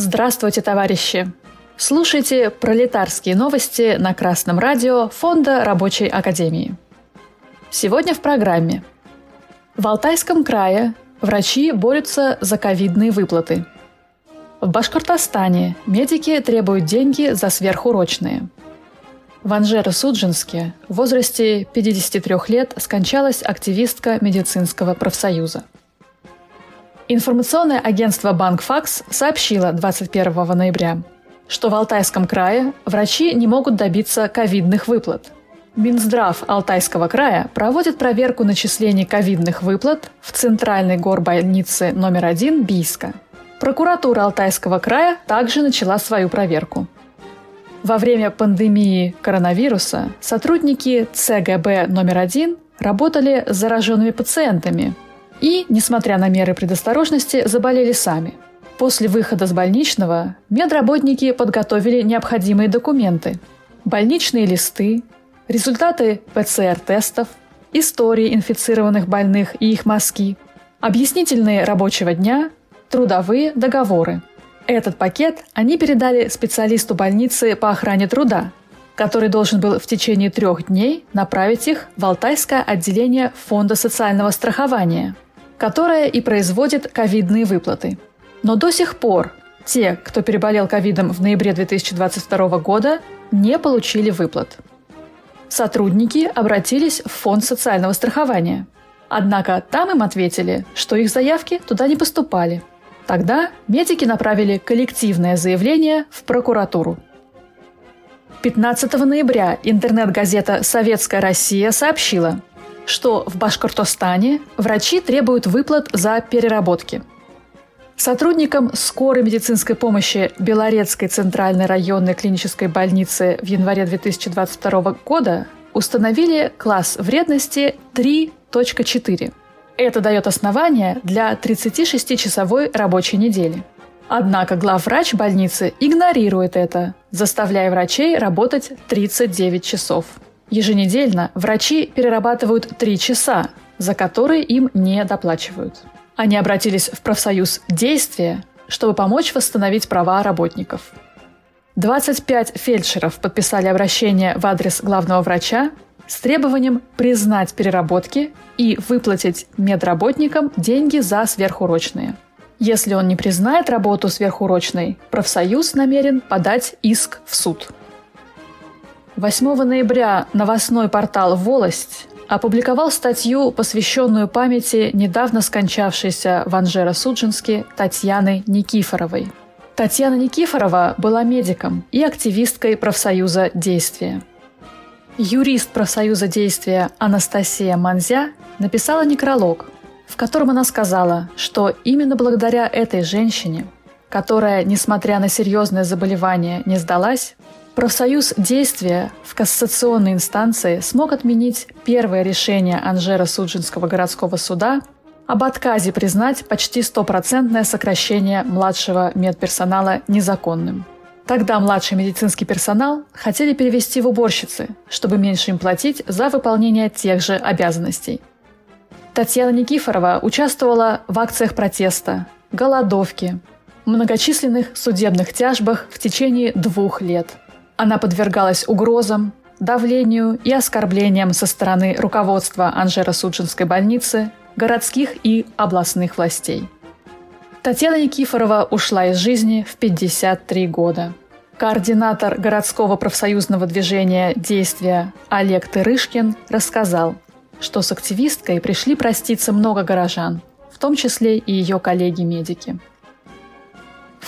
Здравствуйте, товарищи! Слушайте пролетарские новости на Красном радио Фонда Рабочей Академии. Сегодня в программе. В Алтайском крае врачи борются за ковидные выплаты. В Башкортостане медики требуют деньги за сверхурочные. В Анжеро-Судженске в возрасте 53 лет скончалась активистка медицинского профсоюза – Информационное агентство «Банкфакс» сообщило 21 ноября, что в Алтайском крае врачи не могут добиться ковидных выплат. Минздрав Алтайского края проводит проверку начислений ковидных выплат в Центральной горбольнице номер один Бийска. Прокуратура Алтайского края также начала свою проверку. Во время пандемии коронавируса сотрудники ЦГБ номер один работали с зараженными пациентами – и, несмотря на меры предосторожности, заболели сами. После выхода с больничного медработники подготовили необходимые документы – больничные листы, результаты ПЦР-тестов, истории инфицированных больных и их мазки, объяснительные рабочего дня, трудовые договоры. Этот пакет они передали специалисту больницы по охране труда, который должен был в течение трех дней направить их в Алтайское отделение Фонда социального страхования – которая и производит ковидные выплаты. Но до сих пор те, кто переболел ковидом в ноябре 2022 года, не получили выплат. Сотрудники обратились в фонд социального страхования. Однако там им ответили, что их заявки туда не поступали. Тогда медики направили коллективное заявление в прокуратуру. 15 ноября интернет-газета «Советская Россия» сообщила, что в Башкортостане врачи требуют выплат за переработки. Сотрудникам скорой медицинской помощи Белорецкой центральной районной клинической больницы в январе 2022 года установили класс вредности 3.4. Это дает основание для 36-часовой рабочей недели. Однако главврач больницы игнорирует это, заставляя врачей работать 39 часов. Еженедельно врачи перерабатывают три часа, за которые им не доплачивают. Они обратились в профсоюз «Действия», чтобы помочь восстановить права работников. 25 фельдшеров подписали обращение в адрес главного врача с требованием признать переработки и выплатить медработникам деньги за сверхурочные. Если он не признает работу сверхурочной, профсоюз намерен подать иск в суд. 8 ноября новостной портал «Волость» опубликовал статью, посвященную памяти недавно скончавшейся в Анжеро-Судженске Татьяны Никифоровой. Татьяна Никифорова была медиком и активисткой профсоюза «Действия». Юрист профсоюза «Действия» Анастасия Манзя написала некролог, в котором она сказала, что именно благодаря этой женщине, которая, несмотря на серьезное заболевание, не сдалась, Профсоюз действия в кассационной инстанции смог отменить первое решение Анжеро-Суджинского городского суда об отказе признать почти стопроцентное сокращение младшего медперсонала незаконным. Тогда младший медицинский персонал хотели перевести в уборщицы, чтобы меньше им платить за выполнение тех же обязанностей. Татьяна Никифорова участвовала в акциях протеста, голодовке, многочисленных судебных тяжбах в течение двух лет – она подвергалась угрозам, давлению и оскорблениям со стороны руководства Анжеро-Суджинской больницы, городских и областных властей. Татьяна Никифорова ушла из жизни в 53 года. Координатор городского профсоюзного движения «Действия» Олег Тырышкин рассказал, что с активисткой пришли проститься много горожан, в том числе и ее коллеги-медики.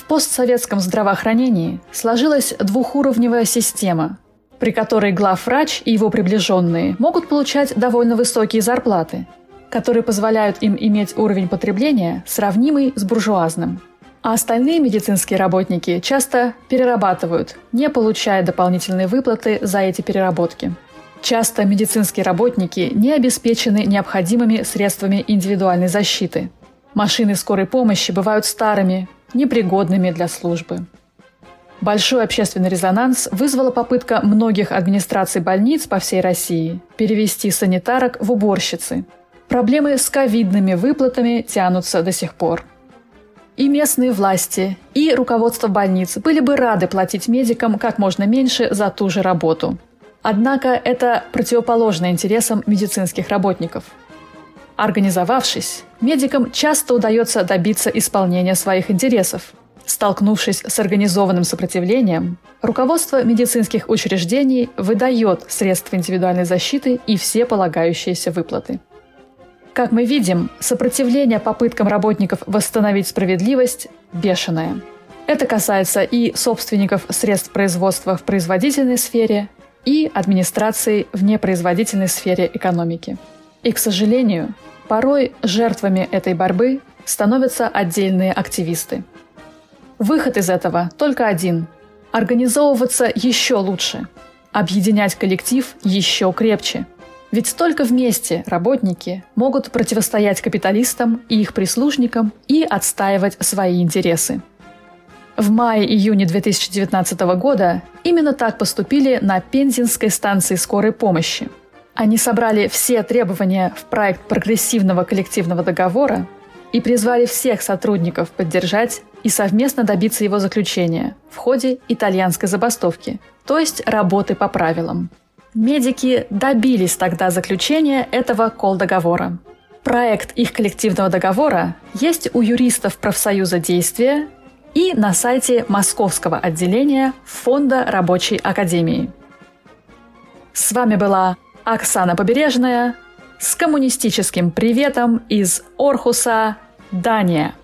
В постсоветском здравоохранении сложилась двухуровневая система, при которой главврач и его приближенные могут получать довольно высокие зарплаты, которые позволяют им иметь уровень потребления, сравнимый с буржуазным. А остальные медицинские работники часто перерабатывают, не получая дополнительные выплаты за эти переработки. Часто медицинские работники не обеспечены необходимыми средствами индивидуальной защиты. Машины скорой помощи бывают старыми, непригодными для службы. Большой общественный резонанс вызвала попытка многих администраций больниц по всей России перевести санитарок в уборщицы. Проблемы с ковидными выплатами тянутся до сих пор. и местные власти, и руководство больниц были бы рады платить медикам как можно меньше за ту же работу. Однако это противоположно интересам медицинских работников. Организовавшись, медикам часто удается добиться исполнения своих интересов. Столкнувшись с организованным сопротивлением, руководство медицинских учреждений выдает средства индивидуальной защиты и все полагающиеся выплаты. Как мы видим, сопротивление попыткам работников восстановить справедливость бешеное. Это касается и собственников средств производства в производительной сфере, и администрации в непроизводительной сфере экономики. И, к сожалению, порой жертвами этой борьбы становятся отдельные активисты. Выход из этого только один – организовываться еще лучше, объединять коллектив еще крепче – ведь только вместе работники могут противостоять капиталистам и их прислужникам и отстаивать свои интересы. В мае-июне 2019 года именно так поступили на Пензенской станции скорой помощи. Они собрали все требования в проект прогрессивного коллективного договора и призвали всех сотрудников поддержать и совместно добиться его заключения в ходе итальянской забастовки, то есть работы по правилам. Медики добились тогда заключения этого кол-договора. Проект их коллективного договора есть у юристов профсоюза действия и на сайте Московского отделения Фонда рабочей академии. С вами была Оксана Побережная с коммунистическим приветом из Орхуса, Дания.